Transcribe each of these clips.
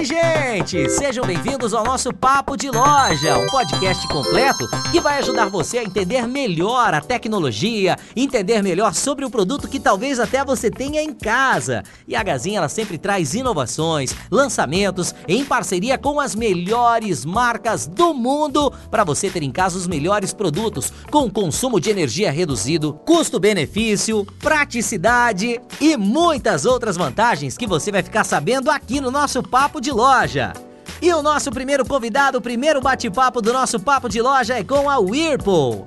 Oi, gente! Sejam bem-vindos ao nosso Papo de Loja, um podcast completo que vai ajudar você a entender melhor a tecnologia, entender melhor sobre o produto que talvez até você tenha em casa. E a Gazin ela sempre traz inovações, lançamentos em parceria com as melhores marcas do mundo para você ter em casa os melhores produtos com consumo de energia reduzido, custo-benefício, praticidade e muitas outras vantagens que você vai ficar sabendo aqui no nosso Papo de Loja. E o nosso primeiro convidado, o primeiro bate-papo do nosso Papo de Loja é com a Whirlpool.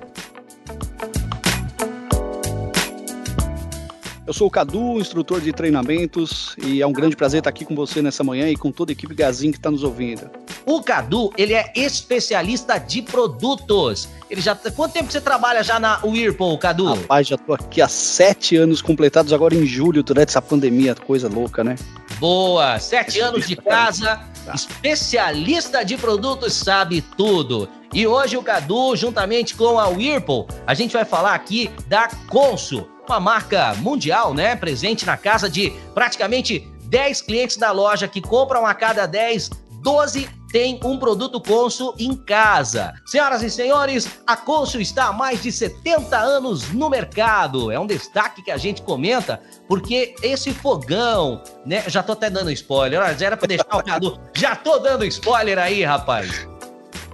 Eu sou o Cadu, instrutor de treinamentos, e é um grande prazer estar aqui com você nessa manhã e com toda a equipe Gazin que está nos ouvindo. O Cadu, ele é especialista de produtos. Ele já Quanto tempo você trabalha já na Whirlpool, Cadu? Rapaz, já tô aqui há sete anos completados agora em julho, durante essa pandemia, coisa louca, né? Boa! Sete anos de casa, tá. especialista de produtos, sabe tudo. E hoje o Cadu, juntamente com a Whirlpool, a gente vai falar aqui da Consul uma marca mundial, né? Presente na casa de praticamente 10 clientes da loja que compram a cada 10, 12 tem um produto Consul em casa. Senhoras e senhores, a Consul está há mais de 70 anos no mercado. É um destaque que a gente comenta, porque esse fogão, né? Já tô até dando spoiler, já era para deixar o Cadu. Já tô dando spoiler aí, rapaz.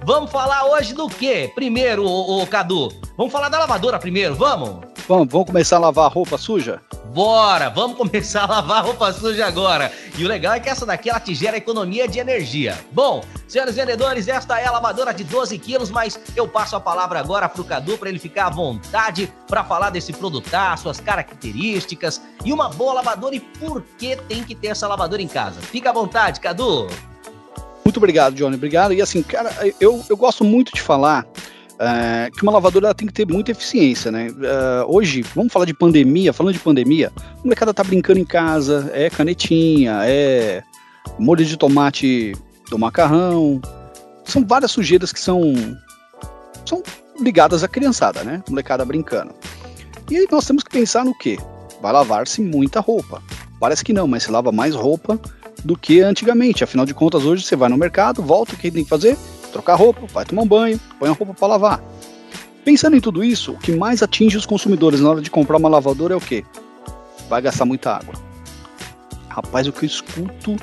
Vamos falar hoje do quê? Primeiro, o, Cadu, vamos falar da lavadora primeiro, vamos? Vamos, vamos começar a lavar a roupa suja? Bora, vamos começar a lavar roupa suja agora. E o legal é que essa daqui ela te gera economia de energia. Bom, senhores vendedores, esta é a lavadora de 12 quilos, mas eu passo a palavra agora pro Cadu para ele ficar à vontade para falar desse produtar, suas características e uma boa lavadora e por que tem que ter essa lavadora em casa. Fica à vontade, Cadu. Muito obrigado, Johnny. Obrigado. E assim, cara, eu, eu gosto muito de falar é, que uma lavadora tem que ter muita eficiência, né? É, hoje, vamos falar de pandemia, falando de pandemia, o molecada tá brincando em casa, é canetinha, é molho de tomate do macarrão, são várias sujeiras que são, são ligadas à criançada, né? Molecada brincando. E aí nós temos que pensar no quê? Vai lavar-se muita roupa. Parece que não, mas se lava mais roupa do que antigamente. Afinal de contas, hoje você vai no mercado, volta, o que tem que fazer? Trocar roupa, vai tomar um banho, põe a roupa para lavar. Pensando em tudo isso, o que mais atinge os consumidores na hora de comprar uma lavadora é o quê? Vai gastar muita água. Rapaz, o que eu escuto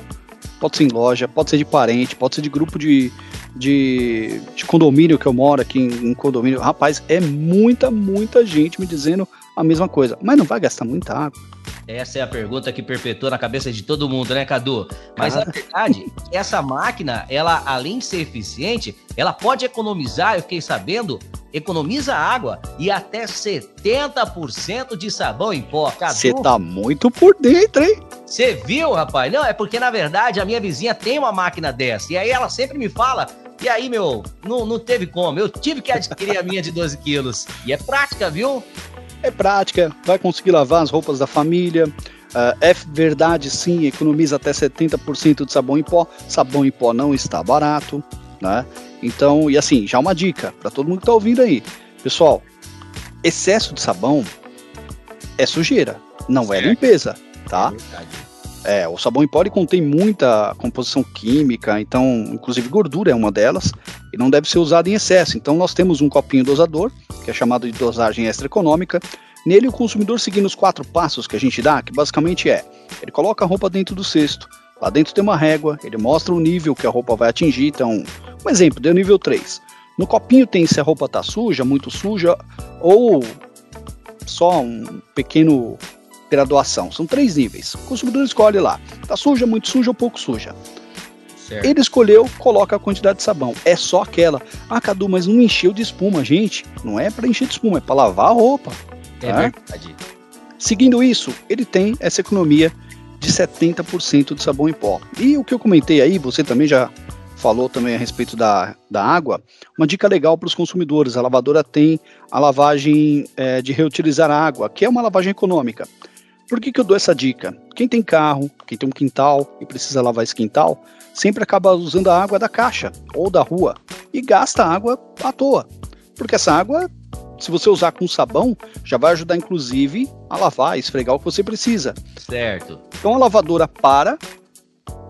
pode ser em loja, pode ser de parente, pode ser de grupo de, de, de condomínio que eu moro aqui em, em, condomínio. Rapaz, é muita, muita gente me dizendo a mesma coisa. Mas não vai gastar muita água. Essa é a pergunta que perpetua na cabeça de todo mundo, né, Cadu? Mas a verdade é que essa máquina, ela, além de ser eficiente, ela pode economizar, eu fiquei sabendo, economiza água e até 70% de sabão em pó. Você tá muito por dentro, hein? Você viu, rapaz? Não, é porque na verdade a minha vizinha tem uma máquina dessa. E aí ela sempre me fala. E aí, meu, não, não teve como. Eu tive que adquirir a minha de 12 quilos. E é prática, viu? É prática, vai conseguir lavar as roupas da família. Uh, é verdade, sim, economiza até 70% de sabão em pó. Sabão em pó não está barato, né? Então, e assim, já uma dica para todo mundo que está ouvindo aí. Pessoal, excesso de sabão é sujeira, não é certo. é limpeza, tá? É, é, o sabão em pó ele contém muita composição química, então, inclusive gordura é uma delas, e não deve ser usado em excesso. Então, nós temos um copinho dosador, que é chamado de dosagem extra econômica. Nele, o consumidor seguindo os quatro passos que a gente dá, que basicamente é: ele coloca a roupa dentro do cesto, lá dentro tem uma régua, ele mostra o nível que a roupa vai atingir. Então, um exemplo, deu nível 3. No copinho tem se a roupa está suja, muito suja, ou só um pequeno graduação. São três níveis. O consumidor escolhe lá: está suja, muito suja ou pouco suja. Certo. Ele escolheu, coloca a quantidade de sabão. É só aquela. Ah, Cadu, mas não encheu de espuma, gente. Não é para encher de espuma, é para lavar a roupa. É tá? verdade. Seguindo isso, ele tem essa economia de 70% de sabão em pó. E o que eu comentei aí, você também já falou também a respeito da, da água, uma dica legal para os consumidores. A lavadora tem a lavagem é, de reutilizar água, que é uma lavagem econômica. Por que, que eu dou essa dica? Quem tem carro, quem tem um quintal e precisa lavar esse quintal, sempre acaba usando a água da caixa ou da rua e gasta água à toa. Porque essa água, se você usar com sabão, já vai ajudar inclusive a lavar, a esfregar o que você precisa. Certo. Então a lavadora para,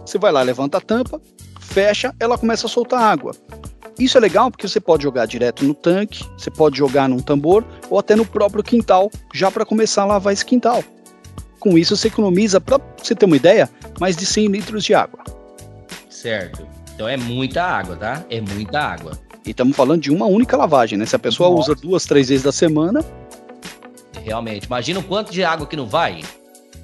Você vai lá, levanta a tampa, fecha, ela começa a soltar água. Isso é legal porque você pode jogar direto no tanque, você pode jogar num tambor ou até no próprio quintal, já para começar a lavar esse quintal. Com isso você economiza, para você ter uma ideia, mais de 100 litros de água. Certo. Então é muita água, tá? É muita água. E estamos falando de uma única lavagem, né? Se a pessoa Nossa. usa duas, três vezes da semana. Realmente. Imagina o quanto de água que não vai.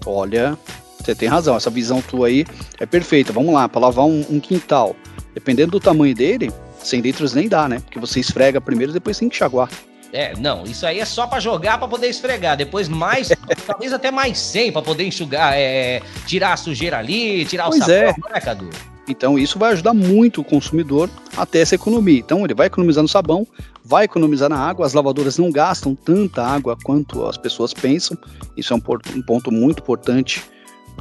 Olha, você tem razão. Essa visão tua aí é perfeita. Vamos lá, para lavar um, um quintal. Dependendo do tamanho dele, 100 litros nem dá, né? Porque você esfrega primeiro e depois tem que enxaguar. É, não, isso aí é só para jogar para poder esfregar. Depois mais, talvez até mais 100 para poder enxugar, é, tirar a sujeira ali, tirar pois o sabão, é. né, Cadu? Então isso vai ajudar muito o consumidor a ter essa economia. Então ele vai economizar no sabão, vai economizar na água. As lavadoras não gastam tanta água quanto as pessoas pensam. Isso é um, um ponto muito importante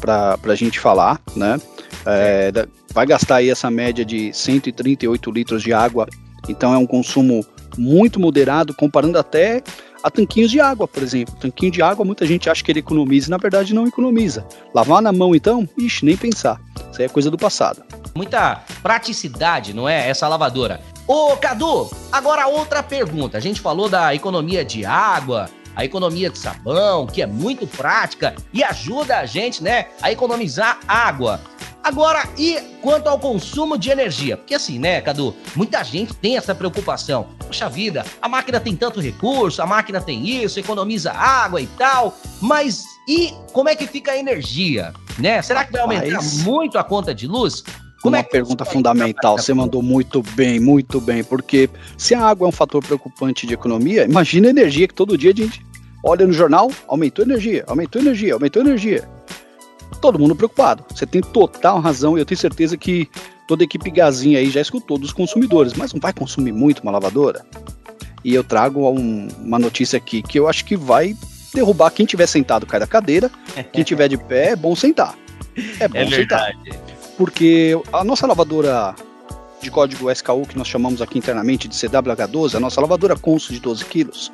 para a gente falar, né? É, vai gastar aí essa média de 138 litros de água, então é um consumo muito moderado, comparando até a tanquinhos de água, por exemplo. Tanquinho de água, muita gente acha que ele economiza na verdade não economiza. Lavar na mão, então, ixi, nem pensar. Isso aí é coisa do passado. Muita praticidade, não é? Essa lavadora. Ô, Cadu, agora outra pergunta. A gente falou da economia de água, a economia de sabão, que é muito prática e ajuda a gente, né, a economizar água. Agora, e quanto ao consumo de energia? Porque assim, né, Cadu, muita gente tem essa preocupação. Poxa vida, a máquina tem tanto recurso, a máquina tem isso, economiza água e tal, mas e como é que fica a energia, né? Será que vai aumentar muito a conta de luz? Como uma é pergunta fundamental, você mandou muito bem, muito bem, porque se a água é um fator preocupante de economia, imagina a energia que todo dia a gente olha no jornal, aumentou energia, aumentou energia, aumentou energia. Todo mundo preocupado. Você tem total razão e eu tenho certeza que toda a equipe Gazinha aí já escutou dos consumidores, mas não vai consumir muito uma lavadora? E eu trago um, uma notícia aqui que eu acho que vai derrubar quem tiver sentado cai da cadeira, quem tiver de pé é bom sentar. É bom é sentar porque a nossa lavadora de código SKU, que nós chamamos aqui internamente de CWH12, a nossa lavadora Consul de 12 quilos,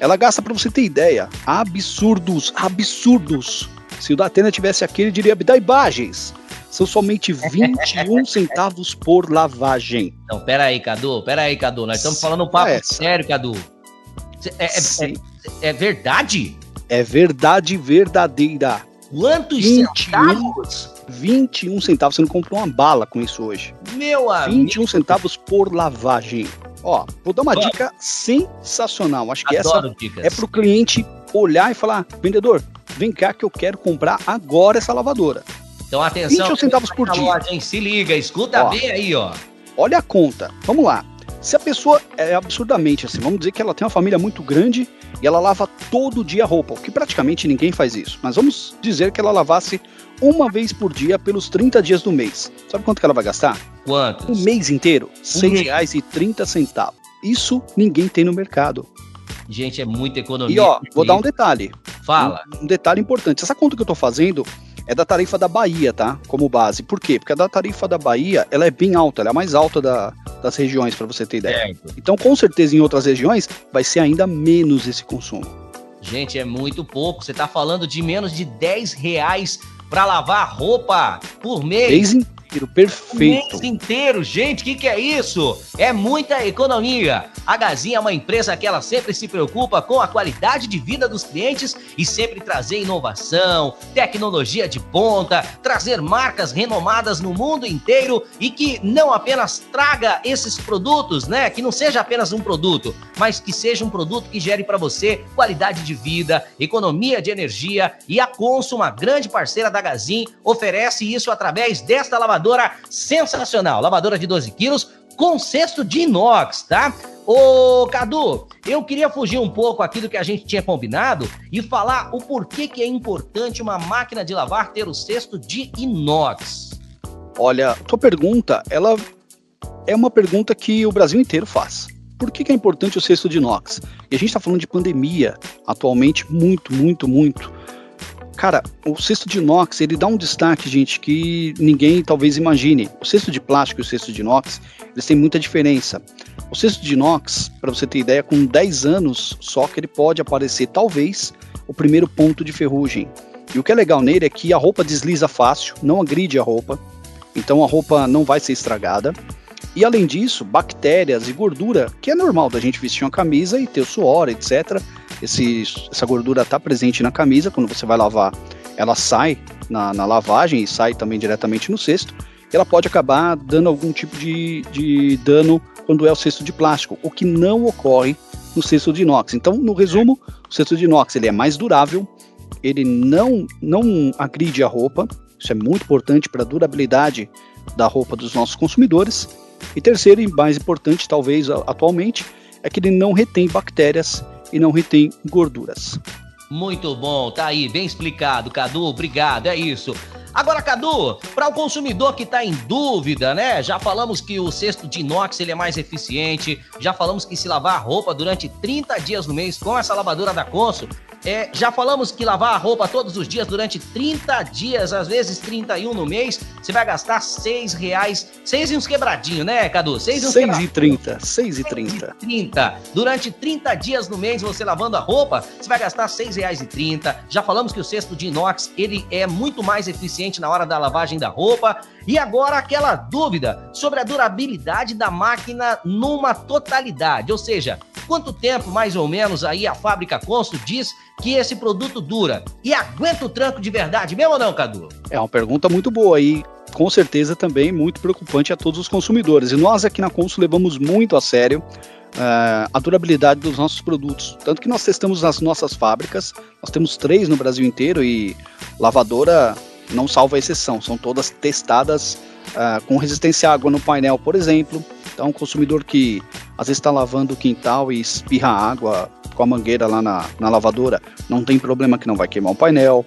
ela gasta, para você ter ideia, absurdos, absurdos. Se o Datena tivesse aqui, ele diria, dá imagens. São somente 21 centavos por lavagem. Não, pera aí, Cadu, pera aí, Cadu. Nós estamos falando um papo Essa. sério, Cadu. É, é, é, é, verdade? É verdade verdadeira. Quantos 21, centavos? 21 centavos. Você não comprou uma bala com isso hoje. Meu amigo. 21 centavos por lavagem. Ó, vou dar uma dica sensacional. Acho que Adoro essa dicas. é pro cliente olhar e falar: vendedor, vem cá que eu quero comprar agora essa lavadora. Então atenção. 21 centavos por dia. Loja, Se liga, escuta ó, bem aí, ó. Olha a conta. Vamos lá. Se a pessoa é absurdamente assim, vamos dizer que ela tem uma família muito grande e ela lava todo dia roupa, o que praticamente ninguém faz isso. Mas vamos dizer que ela lavasse uma vez por dia pelos 30 dias do mês. Sabe quanto que ela vai gastar? Quanto? O mês inteiro, R$ 6,30. Isso ninguém tem no mercado. Gente, é muita economia. E ó, vou dar um detalhe. Fala. Um, um detalhe importante. Essa conta que eu tô fazendo é da tarifa da Bahia, tá? Como base. Por quê? Porque a da tarifa da Bahia, ela é bem alta, ela é a mais alta da, das regiões, para você ter ideia. Certo. Então, com certeza, em outras regiões, vai ser ainda menos esse consumo. Gente, é muito pouco. Você tá falando de menos de 10 reais para lavar roupa por mês. Mês inteiro, perfeito. mês inteiro, gente, o que, que é isso? É muita economia. A Gazinha é uma empresa que ela sempre se preocupa com a qualidade de vida dos clientes e sempre trazer inovação, tecnologia de ponta, trazer marcas renomadas no mundo inteiro e que não apenas traga esses produtos, né? Que não seja apenas um produto, mas que seja um produto que gere para você qualidade de vida, economia de energia e a Consul, uma grande parceira da Gazin, oferece isso através desta lavadora lavadora sensacional. Lavadora de 12 quilos com cesto de inox, tá? Ô, Cadu, eu queria fugir um pouco aqui do que a gente tinha combinado e falar o porquê que é importante uma máquina de lavar ter o cesto de inox. Olha, tua pergunta, ela é uma pergunta que o Brasil inteiro faz. Por que, que é importante o cesto de inox? E a gente está falando de pandemia atualmente muito, muito, muito. Cara, o cesto de inox, ele dá um destaque, gente, que ninguém talvez imagine. O cesto de plástico e o cesto de inox, eles têm muita diferença. O cesto de inox, para você ter ideia, com 10 anos só que ele pode aparecer, talvez, o primeiro ponto de ferrugem. E o que é legal nele é que a roupa desliza fácil, não agride a roupa. então a roupa não vai ser estragada. E além disso, bactérias e gordura, que é normal da gente vestir uma camisa e ter o suor, etc. Esse, essa gordura está presente na camisa, quando você vai lavar, ela sai na, na lavagem e sai também diretamente no cesto. E ela pode acabar dando algum tipo de, de dano quando é o cesto de plástico, o que não ocorre no cesto de inox. Então, no resumo, o cesto de inox ele é mais durável, ele não, não agride a roupa, isso é muito importante para a durabilidade da roupa dos nossos consumidores. E terceiro, e mais importante talvez atualmente, é que ele não retém bactérias e não retém gorduras. Muito bom, tá aí, bem explicado, Cadu, obrigado, é isso. Agora, Cadu, para o consumidor que está em dúvida, né? Já falamos que o cesto de inox ele é mais eficiente, já falamos que se lavar a roupa durante 30 dias no mês com essa lavadora da Consul é, já falamos que lavar a roupa todos os dias durante 30 dias, às vezes 31 no mês, você vai gastar 6 reais, 6 e uns quebradinhos, né, Cadu? 6 e uns 6 e 30, 6 e 30. 30. Durante 30 dias no mês, você lavando a roupa, você vai gastar 6 reais e 30. Já falamos que o cesto de inox, ele é muito mais eficiente na hora da lavagem da roupa. E agora aquela dúvida sobre a durabilidade da máquina numa totalidade, ou seja, quanto tempo mais ou menos aí a fábrica Consul diz que esse produto dura e aguenta o tranco de verdade, mesmo ou não, Cadu? É uma pergunta muito boa e com certeza também muito preocupante a todos os consumidores. E nós aqui na Consul levamos muito a sério uh, a durabilidade dos nossos produtos. Tanto que nós testamos nas nossas fábricas, nós temos três no Brasil inteiro e lavadora não salva exceção, são todas testadas uh, com resistência à água no painel, por exemplo. Então, o consumidor que às vezes está lavando o quintal e espirra água com a mangueira lá na, na lavadora, não tem problema que não vai queimar o painel.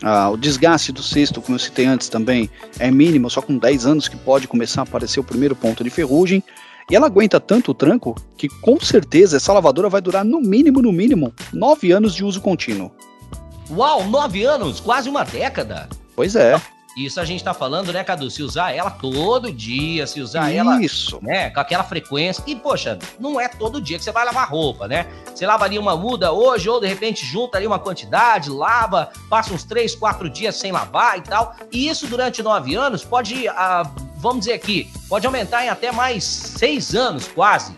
Uh, o desgaste do cesto, como eu citei antes também, é mínimo, só com 10 anos que pode começar a aparecer o primeiro ponto de ferrugem. E ela aguenta tanto o tranco que com certeza essa lavadora vai durar no mínimo, no mínimo, 9 anos de uso contínuo. Uau, 9 anos? Quase uma década. Pois é. Isso a gente tá falando, né, Cadu? Se usar ela todo dia, se usar Isso. ela. Isso. Né, com aquela frequência. E, poxa, não é todo dia que você vai lavar roupa, né? Você lava ali uma muda hoje, ou de repente junta ali uma quantidade, lava, passa uns três, quatro dias sem lavar e tal. E isso durante nove anos pode, ah, vamos dizer aqui, pode aumentar em até mais seis anos, quase.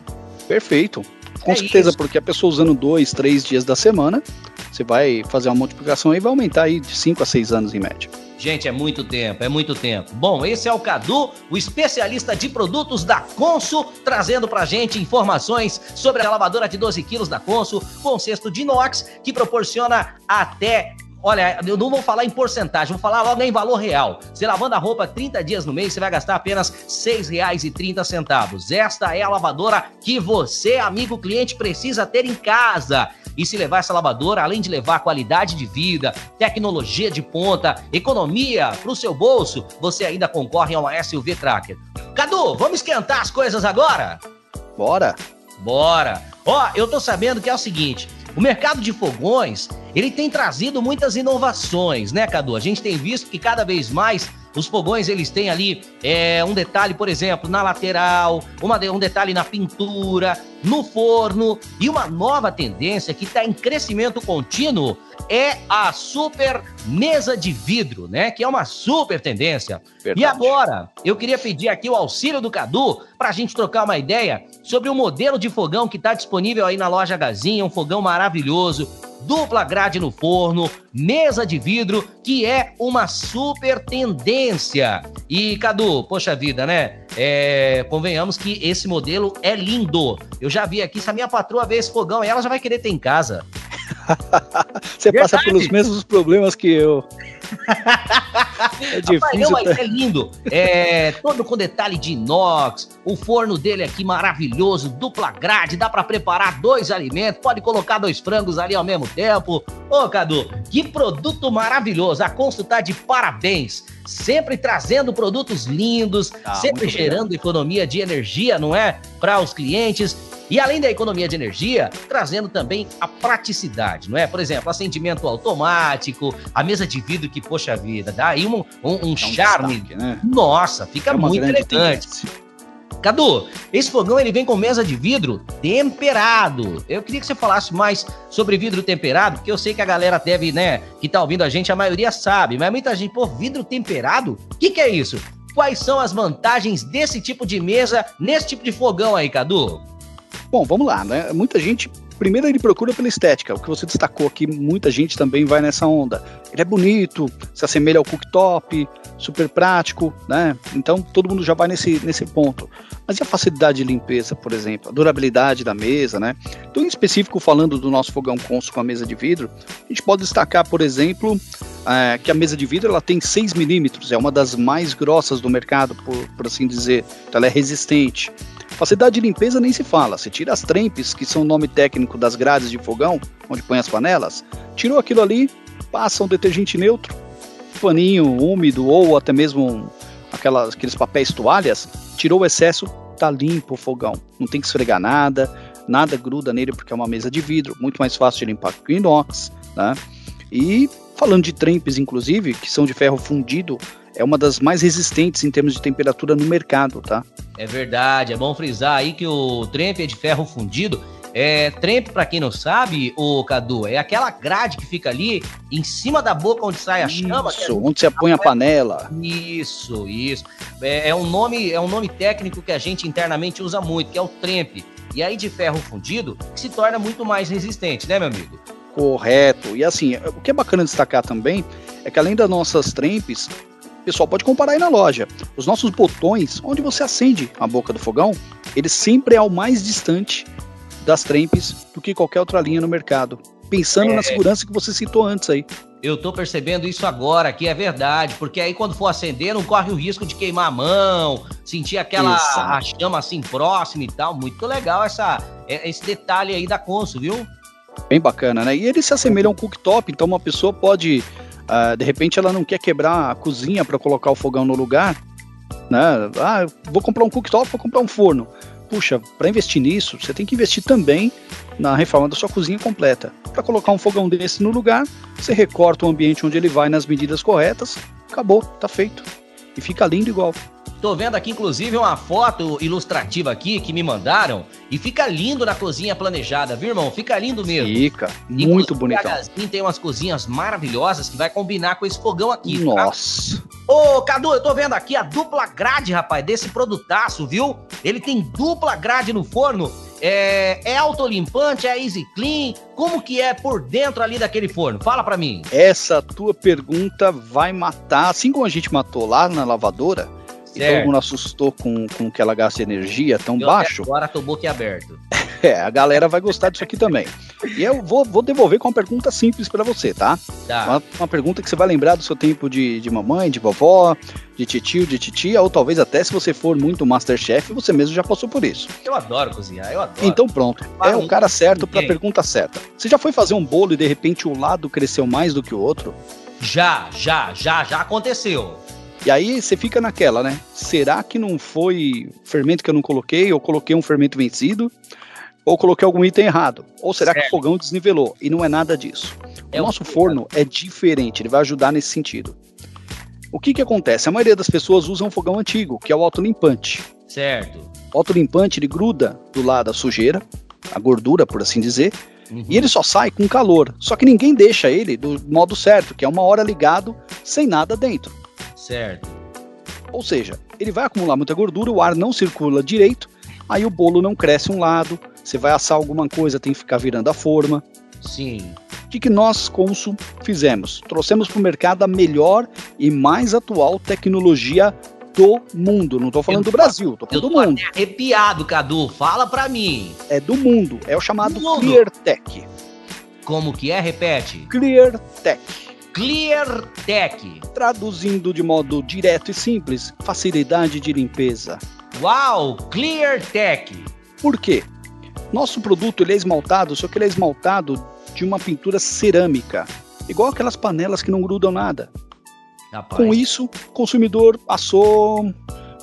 Perfeito. Com é certeza, isso. porque a pessoa usando dois, três dias da semana, você vai fazer uma multiplicação e vai aumentar aí de cinco a seis anos em média. Gente, é muito tempo, é muito tempo. Bom, esse é o Cadu, o especialista de produtos da Consul, trazendo pra gente informações sobre a lavadora de 12 quilos da Consul, com cesto de inox, que proporciona até Olha, eu não vou falar em porcentagem, vou falar logo em valor real. Você lavando a roupa 30 dias no mês, você vai gastar apenas R$ 6,30. Esta é a lavadora que você, amigo cliente, precisa ter em casa. E se levar essa lavadora, além de levar qualidade de vida, tecnologia de ponta, economia para o seu bolso, você ainda concorre a uma SUV Tracker. Cadu, vamos esquentar as coisas agora? Bora! Bora! Ó, eu tô sabendo que é o seguinte, o mercado de fogões, ele tem trazido muitas inovações, né, Cadu? A gente tem visto que cada vez mais os fogões eles têm ali é, um detalhe, por exemplo, na lateral, uma, um detalhe na pintura, no forno e uma nova tendência que está em crescimento contínuo é a super mesa de vidro, né? Que é uma super tendência. Verdade. E agora, eu queria pedir aqui o auxílio do Cadu para a gente trocar uma ideia sobre o modelo de fogão que está disponível aí na loja Gazinha, um fogão maravilhoso, dupla grade no forno, mesa de vidro, que é uma super tendência. E Cadu, poxa vida, né? É, convenhamos que esse modelo é lindo. Eu já vi aqui, se a minha patroa ver esse fogão, ela já vai querer ter em casa. Você Verdade. passa pelos mesmos problemas que eu. é difícil. Rapaz, não, é lindo. É, todo com detalhe de inox. O forno dele aqui maravilhoso, dupla grade, dá para preparar dois alimentos, pode colocar dois frangos ali ao mesmo tempo. Ô, Cadu, que produto maravilhoso. A Consul tá de parabéns. Sempre trazendo produtos lindos, ah, sempre gerando economia de energia, não é? Para os clientes. E além da economia de energia, trazendo também a praticidade, não é? Por exemplo, acendimento automático, a mesa de vidro que, poxa vida, dá aí um, um, um, charme. Destaque, né? Nossa, fica é muito elegante. Cadu, esse fogão ele vem com mesa de vidro temperado. Eu queria que você falasse mais sobre vidro temperado, porque eu sei que a galera deve, né, que tá ouvindo a gente, a maioria sabe, mas muita gente, pô, vidro temperado? O que, que é isso? Quais são as vantagens desse tipo de mesa, nesse tipo de fogão aí, Cadu? Bom, vamos lá, né? Muita gente primeiro ele procura pela estética, o que você destacou aqui, muita gente também vai nessa onda. Ele é bonito, se assemelha ao cooktop, super prático, né? Então todo mundo já vai nesse, nesse ponto. Mas e a facilidade de limpeza, por exemplo, a durabilidade da mesa, né? Então, em específico, falando do nosso fogão Consul com a mesa de vidro, a gente pode destacar, por exemplo, é, que a mesa de vidro ela tem 6 milímetros, é uma das mais grossas do mercado, por, por assim dizer. Então, ela é resistente. Facilidade de limpeza nem se fala. Você tira as trempes, que são o nome técnico das grades de fogão, onde põe as panelas, tirou aquilo ali, passa um detergente neutro, paninho úmido ou até mesmo aquelas, aqueles papéis toalhas, tirou o excesso, tá limpo o fogão. Não tem que esfregar nada, nada gruda nele porque é uma mesa de vidro, muito mais fácil de limpar que o inox, né? E falando de trempes, inclusive, que são de ferro fundido, é uma das mais resistentes em termos de temperatura no mercado, tá? É verdade, é bom frisar aí que o trempe é de ferro fundido. É, trempe, para quem não sabe, o Cadu, é aquela grade que fica ali em cima da boca onde sai a isso, chama. Isso, é onde você põe a panela. Isso, isso. É, é, um nome, é um nome técnico que a gente internamente usa muito, que é o trempe. E aí de ferro fundido, que se torna muito mais resistente, né, meu amigo? Correto. E assim, o que é bacana destacar também é que além das nossas trempes, pessoal pode comparar aí na loja. Os nossos botões, onde você acende a boca do fogão, ele sempre é ao mais distante das trempes do que qualquer outra linha no mercado. Pensando é. na segurança que você citou antes aí. Eu tô percebendo isso agora, que é verdade, porque aí quando for acender, não corre o risco de queimar a mão, sentir aquela chama assim próxima e tal. Muito legal essa, é, esse detalhe aí da Consul, viu? Bem bacana, né? E ele se assemelha a um cooktop, então uma pessoa pode Uh, de repente ela não quer quebrar a cozinha para colocar o fogão no lugar, né? Ah, vou comprar um cooktop, vou comprar um forno. Puxa, para investir nisso, você tem que investir também na reforma da sua cozinha completa. Para colocar um fogão desse no lugar, você recorta o ambiente onde ele vai nas medidas corretas, acabou, tá feito. E fica lindo igual. Tô vendo aqui, inclusive, uma foto ilustrativa aqui que me mandaram e fica lindo na cozinha planejada, viu, irmão? Fica lindo mesmo. Fica, muito bonito. tem umas cozinhas maravilhosas que vai combinar com esse fogão aqui. Tá? Nossa. Tá? Ô, Cadu, eu tô vendo aqui a dupla grade, rapaz, desse produtaço, viu? Ele tem dupla grade no forno. É, é autolimpante, é easy clean? Como que é por dentro ali daquele forno? Fala para mim. Essa tua pergunta vai matar, assim como a gente matou lá na lavadora, Certo. E todo mundo assustou com, com que ela gasta energia tão eu baixo. Agora tô boquiaberto. é, a galera vai gostar disso aqui também. E eu vou, vou devolver com uma pergunta simples para você, tá? tá. Uma, uma, pergunta que você vai lembrar do seu tempo de, de mamãe, de vovó, de titio, de titia, ou talvez até se você for muito Masterchef, você mesmo já passou por isso. Eu adoro cozinhar, eu adoro. Então pronto, é o cara certo para a pergunta certa. Você já foi fazer um bolo e de repente o lado cresceu mais do que o outro? Já, já, já, já aconteceu. E aí você fica naquela, né? Será que não foi fermento que eu não coloquei? Ou coloquei um fermento vencido? Ou coloquei algum item errado? Ou será certo. que o fogão desnivelou? E não é nada disso. É o nosso forno é diferente, ele vai ajudar nesse sentido. O que que acontece? A maioria das pessoas usa um fogão antigo, que é o autolimpante. Certo. O autolimpante, ele gruda do lado da sujeira, a gordura, por assim dizer, uhum. e ele só sai com calor. Só que ninguém deixa ele do modo certo, que é uma hora ligado, sem nada dentro. Certo. Ou seja, ele vai acumular muita gordura, o ar não circula direito, aí o bolo não cresce um lado, você vai assar alguma coisa, tem que ficar virando a forma. Sim. O que, que nós, Consul, fizemos? Trouxemos para o mercado a melhor e mais atual tecnologia do mundo. Não estou falando do Brasil, estou falando do mundo. arrepiado, Cadu. Fala para mim. É do mundo. É o chamado ClearTech. Como que é? Repete. ClearTech. ClearTech. Traduzindo de modo direto e simples, facilidade de limpeza. Uau, ClearTech. Por quê? Nosso produto ele é esmaltado, só que ele é esmaltado de uma pintura cerâmica, igual aquelas panelas que não grudam nada. Rapaz. Com isso, o consumidor passou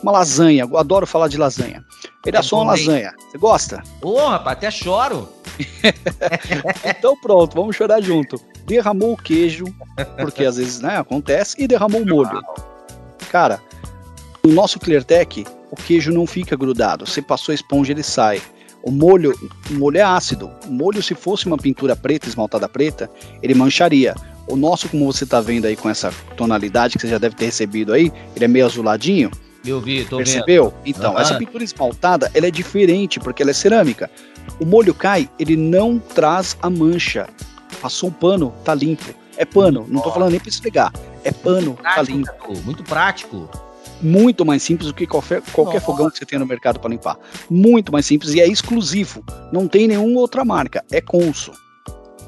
uma lasanha. Eu adoro falar de lasanha. Ele é assou uma lasanha. Você gosta? Oh, rapaz, até choro. então pronto, vamos chorar junto derramou o queijo, porque às vezes né, acontece, e derramou o molho. Cara, no nosso ClearTech, o queijo não fica grudado. Você passou a esponja, ele sai. O molho, o molho é ácido. O molho, se fosse uma pintura preta, esmaltada preta, ele mancharia. O nosso, como você está vendo aí com essa tonalidade que você já deve ter recebido aí, ele é meio azuladinho. Eu vi, tô Percebeu? Vendo. Então, uhum. essa pintura esmaltada, ela é diferente porque ela é cerâmica. O molho cai, ele não traz a mancha. Passou um pano, tá limpo. É pano, não tô falando nem para esfregar. É pano, tá prático, tá limpo. Muito prático muito mais simples do que qualquer, qualquer fogão que você tem no mercado para limpar. Muito mais simples e é exclusivo. Não tem nenhuma outra marca. É Consul.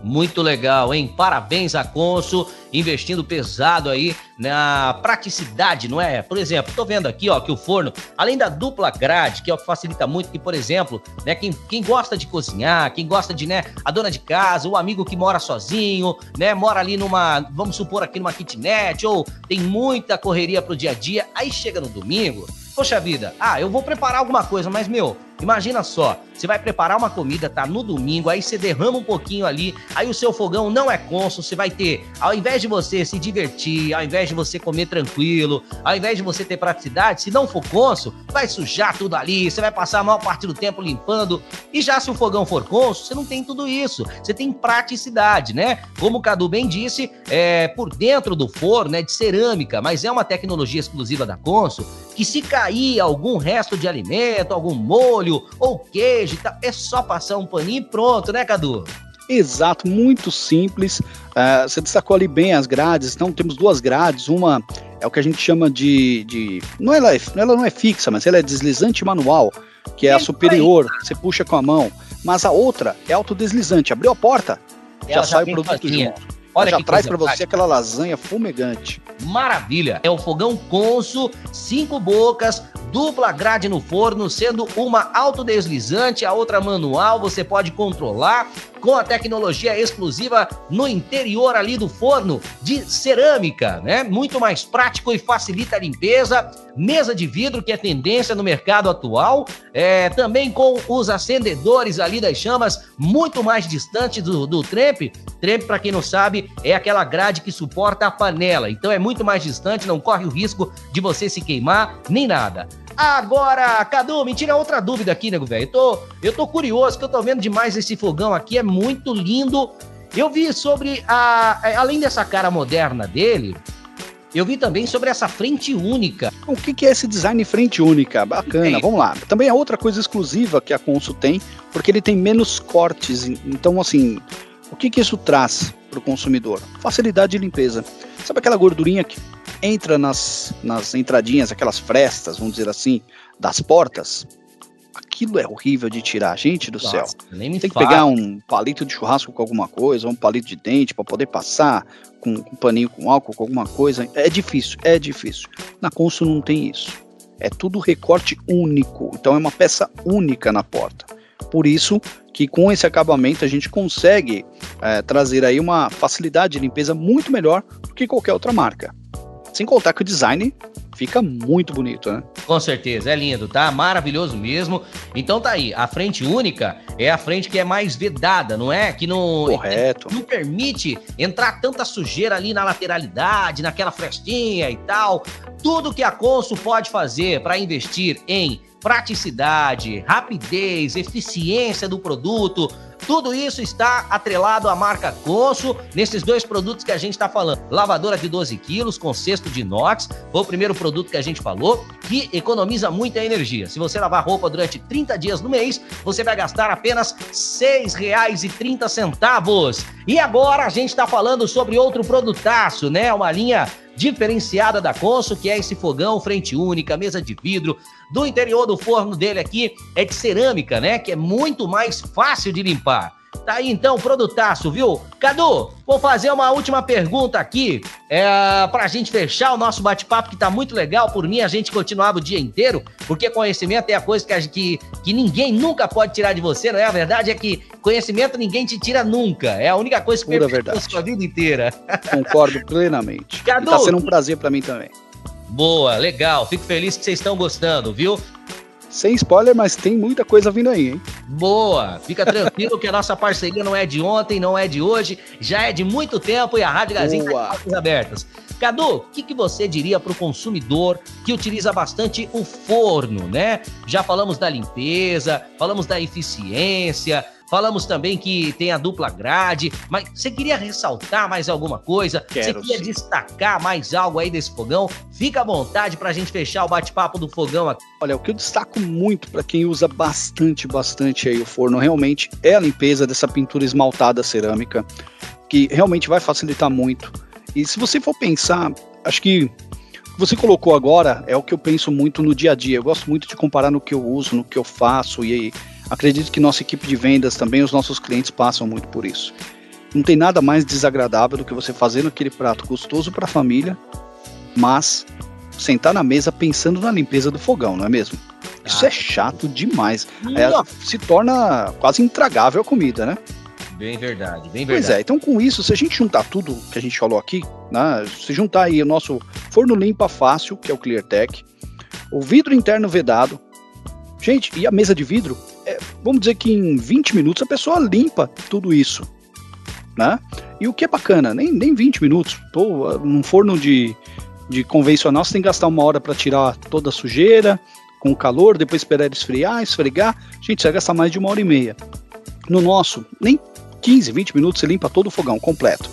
Muito legal, hein? Parabéns a Consul, investindo pesado aí na praticidade, não é? Por exemplo, tô vendo aqui, ó, que o forno, além da dupla grade, que é o que facilita muito, que, por exemplo, né, quem, quem gosta de cozinhar, quem gosta de, né, a dona de casa, o amigo que mora sozinho, né, mora ali numa, vamos supor aqui numa kitnet, ou tem muita correria pro dia a dia, aí chega no domingo, poxa vida, ah, eu vou preparar alguma coisa, mas, meu, Imagina só, você vai preparar uma comida, tá no domingo, aí você derrama um pouquinho ali, aí o seu fogão não é conso, você vai ter, ao invés de você se divertir, ao invés de você comer tranquilo, ao invés de você ter praticidade, se não for conso, vai sujar tudo ali, você vai passar a maior parte do tempo limpando. E já se o fogão for conso, você não tem tudo isso, você tem praticidade, né? Como o Cadu bem disse, é por dentro do forno é de cerâmica, mas é uma tecnologia exclusiva da Conso que se cair algum resto de alimento, algum molho, ou queijo, tá? é só passar um paninho e pronto, né, Cadu? Exato, muito simples. Uh, você destacou ali bem as grades. Então, temos duas grades. Uma é o que a gente chama de. de não ela, é, ela não é fixa, mas ela é deslizante manual, que é a superior, você puxa com a mão. Mas a outra é autodeslizante. Abriu a porta, já, já sai o produto junto. Olha já traz para você aquela lasanha fumegante. Maravilha! É o fogão Conso, cinco bocas, dupla grade no forno, sendo uma autodeslizante, a outra manual, você pode controlar com a tecnologia exclusiva no interior ali do forno de cerâmica, né? Muito mais prático e facilita a limpeza. Mesa de vidro, que é tendência no mercado atual, é, também com os acendedores ali das chamas muito mais distante do, do trempe. Trempe, para quem não sabe, é aquela grade que suporta a panela, então é muito mais distante, não corre o risco de você se queimar nem nada. Agora, Cadu, me tira outra dúvida aqui, nego velho. Eu tô, eu tô curioso, que eu tô vendo demais esse fogão aqui, é muito lindo. Eu vi sobre a. É, além dessa cara moderna dele, eu vi também sobre essa frente única. O que, é esse design frente única? Bacana, vamos lá. Também é outra coisa exclusiva que a Consul tem, porque ele tem menos cortes. Então, assim, o que, que isso traz para o consumidor? Facilidade de limpeza. Sabe aquela gordurinha que entra nas, nas entradinhas, aquelas frestas, vamos dizer assim, das portas, aquilo é horrível de tirar, gente do Nossa, céu. Tem que pegar um palito de churrasco com alguma coisa, um palito de dente para poder passar com, um paninho com álcool, com alguma coisa. É difícil, é difícil. Na Consul não tem isso. É tudo recorte único, então é uma peça única na porta. Por isso que com esse acabamento a gente consegue é, trazer aí uma facilidade de limpeza muito melhor do que qualquer outra marca. Sem contar que o design fica muito bonito, né? Com certeza, é lindo, tá? Maravilhoso mesmo. Então tá aí, a frente única é a frente que é mais vedada, não é? Que não, Correto. não permite entrar tanta sujeira ali na lateralidade, naquela frestinha e tal. Tudo que a Consul pode fazer para investir em praticidade, rapidez, eficiência do produto, tudo isso está atrelado à marca Conso nesses dois produtos que a gente está falando. Lavadora de 12 quilos com cesto de inox, foi o primeiro produto que a gente falou, que economiza muita energia. Se você lavar roupa durante 30 dias no mês, você vai gastar apenas R$ 6,30. E agora a gente está falando sobre outro produtaço, né? Uma linha diferenciada da Consul, que é esse fogão frente única, mesa de vidro. Do interior do forno dele aqui é de cerâmica, né? Que é muito mais fácil de limpar. Tá aí então, produtaço, viu? Cadu, vou fazer uma última pergunta aqui é, pra gente fechar o nosso bate-papo, que tá muito legal. Por mim, a gente continuava o dia inteiro, porque conhecimento é a coisa que, a, que, que ninguém nunca pode tirar de você, não é? A verdade é que conhecimento ninguém te tira nunca. É a única coisa que perpetula a sua vida inteira. Concordo plenamente. Cadu, e tá sendo um prazer para mim também. Boa, legal. Fico feliz que vocês estão gostando, viu? Sem spoiler, mas tem muita coisa vindo aí, hein? Boa! Fica tranquilo que a nossa parceria não é de ontem, não é de hoje, já é de muito tempo e a Rádio Gazinha está com abertas. Cadu, o que, que você diria para o consumidor que utiliza bastante o forno, né? Já falamos da limpeza, falamos da eficiência, falamos também que tem a dupla grade, mas você queria ressaltar mais alguma coisa? Quero, você queria sim. destacar mais algo aí desse fogão? Fica à vontade pra gente fechar o bate-papo do fogão aqui. Olha, o que eu destaco muito para quem usa bastante, bastante aí o forno realmente é a limpeza dessa pintura esmaltada cerâmica, que realmente vai facilitar muito. E se você for pensar, acho que o que você colocou agora é o que eu penso muito no dia a dia. Eu gosto muito de comparar no que eu uso, no que eu faço e acredito que nossa equipe de vendas também, os nossos clientes passam muito por isso. Não tem nada mais desagradável do que você fazer aquele prato gostoso para a família, mas sentar na mesa pensando na limpeza do fogão, não é mesmo? Isso Ah. é chato demais. Aí se torna quase intragável a comida, né? Bem verdade, bem Pois é, então com isso, se a gente juntar tudo que a gente falou aqui, né, se juntar aí o nosso forno limpa fácil, que é o ClearTech, o vidro interno vedado, gente, e a mesa de vidro, é, vamos dizer que em 20 minutos a pessoa limpa tudo isso, né? E o que é bacana, nem, nem 20 minutos, pô, num forno de, de convencional você tem que gastar uma hora para tirar toda a sujeira, com o calor, depois esperar esfriar, esfregar, gente, você vai gastar mais de uma hora e meia. No nosso, nem 15, 20 minutos você limpa todo o fogão completo.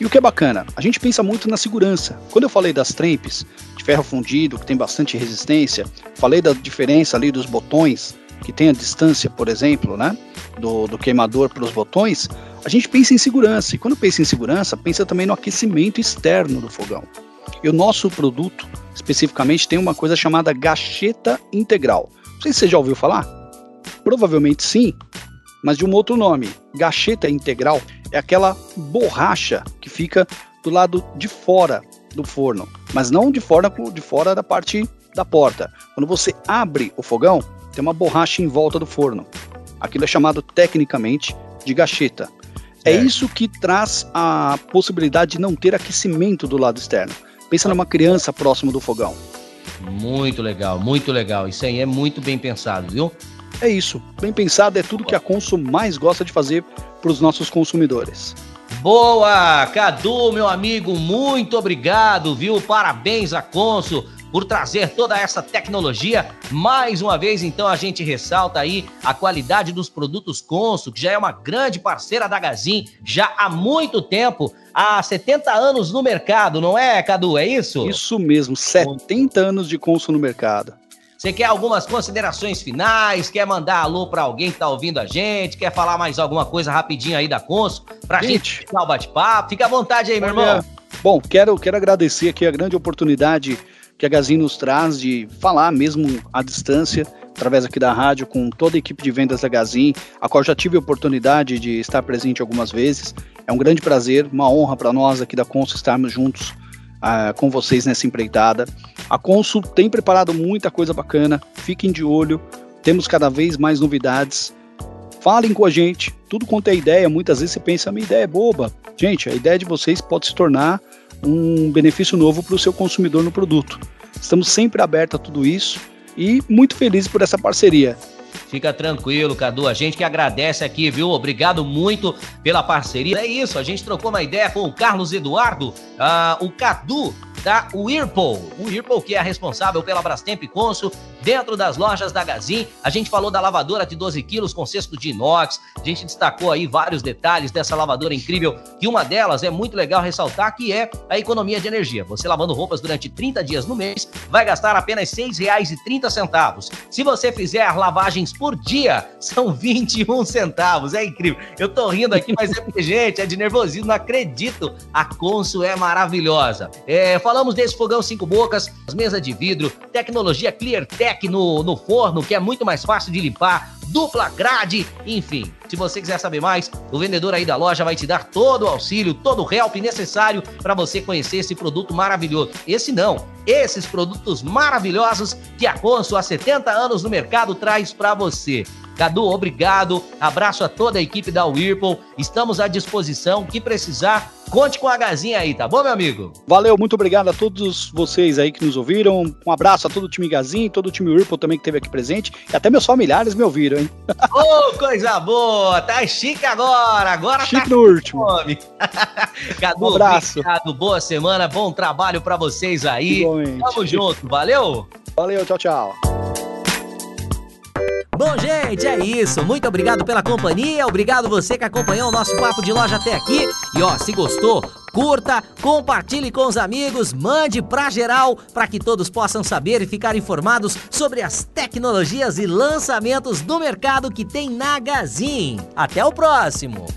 E o que é bacana, a gente pensa muito na segurança. Quando eu falei das trempes de ferro fundido, que tem bastante resistência, falei da diferença ali dos botões, que tem a distância, por exemplo, né, do, do queimador para os botões, a gente pensa em segurança. E quando pensa em segurança, pensa também no aquecimento externo do fogão. E o nosso produto, especificamente, tem uma coisa chamada gacheta integral. Não sei se você já ouviu falar. Provavelmente sim, mas de um outro nome. Gacheta integral é aquela borracha que fica do lado de fora do forno, mas não de fora, de fora da parte da porta. Quando você abre o fogão, tem uma borracha em volta do forno. Aquilo é chamado tecnicamente de gacheta. É Certo. isso que traz a possibilidade de não ter aquecimento do lado externo. Pensa numa criança próximo do fogão. Muito legal, muito legal. Isso aí é muito bem pensado, viu? É isso. Bem pensado, é tudo que a Consul mais gosta de fazer para os nossos consumidores. Boa, Cadu, meu amigo, muito obrigado, viu? Parabéns a Consul por trazer toda essa tecnologia. Mais uma vez, então, a gente ressalta aí a qualidade dos produtos Consul, que já é uma grande parceira da Gazin, já há muito tempo, há 70 anos no mercado, não é, Cadu? É isso? Isso mesmo, 70 anos de Consul no mercado. Você quer algumas considerações finais? Quer mandar alô para alguém que tá ouvindo a gente? Quer falar mais alguma coisa rapidinho aí da Consul? Pra gente, Gente. fechar o bate-papo? Fica à vontade aí, meu irmão. Bom, quero, quero agradecer aqui a grande oportunidade que a Gazin nos traz de falar mesmo à distância, através aqui da rádio, com toda a equipe de vendas da Gazin, a qual já tive a oportunidade de estar presente algumas vezes. É um grande prazer, uma honra para nós aqui da Consul estarmos juntos ah, com vocês nessa empreitada. A Consul tem preparado muita coisa bacana, fiquem de olho, temos cada vez mais novidades. Falem com a gente, tudo quanto é ideia, muitas vezes você pensa, a minha ideia é boba. Gente, a ideia de vocês pode se tornar um benefício novo para o seu consumidor no produto. Estamos sempre abertos a tudo isso e muito felizes por essa parceria. Fica tranquilo, Cadu. A gente que agradece aqui, viu? Obrigado muito pela parceria. É isso, a gente trocou uma ideia com o Carlos Eduardo, ah, o Cadu da Whirlpool. O Whirlpool que é responsável pela Brastemp Consul dentro das lojas da Gazin. A gente falou da lavadora de 12 quilos com cesto de inox. A gente destacou aí vários detalhes dessa lavadora incrível. E uma delas é muito legal ressaltar que é a economia de energia. Você lavando roupas durante 30 dias no mês vai gastar apenas R$ 6,30. Se você fizer lavagens por dia, são 21 centavos. É incrível. Eu tô rindo aqui, mas é porque, gente, é de nervosismo, não acredito. A Consul é maravilhosa. É, falamos desse fogão cinco bocas, as mesas de vidro, tecnologia ClearTech no, no forno, que é muito mais fácil de limpar, dupla grade, enfim. Se você quiser saber mais, o vendedor aí da loja vai te dar todo o auxílio, todo o help necessário para você conhecer esse produto maravilhoso. Esse não, esses produtos maravilhosos que a Consul há 70 anos no mercado traz para você. Cadu, obrigado. Abraço a toda a equipe da Whirlpool. Estamos à disposição. O que precisar, conte com a Gazinha aí, tá bom, meu amigo? Valeu, muito obrigado a todos vocês aí que nos ouviram. Um abraço a todo o time Gazin, todo o time Whirlpool também que esteve aqui presente. E até meus familiares me ouviram, hein? Ô, coisa boa! Tá chique agora! Agora Chique tá no último. Cadu, Um abraço. obrigado. Boa semana, bom trabalho para vocês aí. Igualmente. Tamo junto, valeu! Valeu, tchau, tchau. Bom, gente, é isso. Muito obrigado pela companhia. Obrigado você que acompanhou o nosso papo de loja até aqui. E ó, se gostou, curta, compartilhe com os amigos, mande pra geral para que todos possam saber e ficar informados sobre as tecnologias e lançamentos do mercado que tem na Gazin. Até o próximo.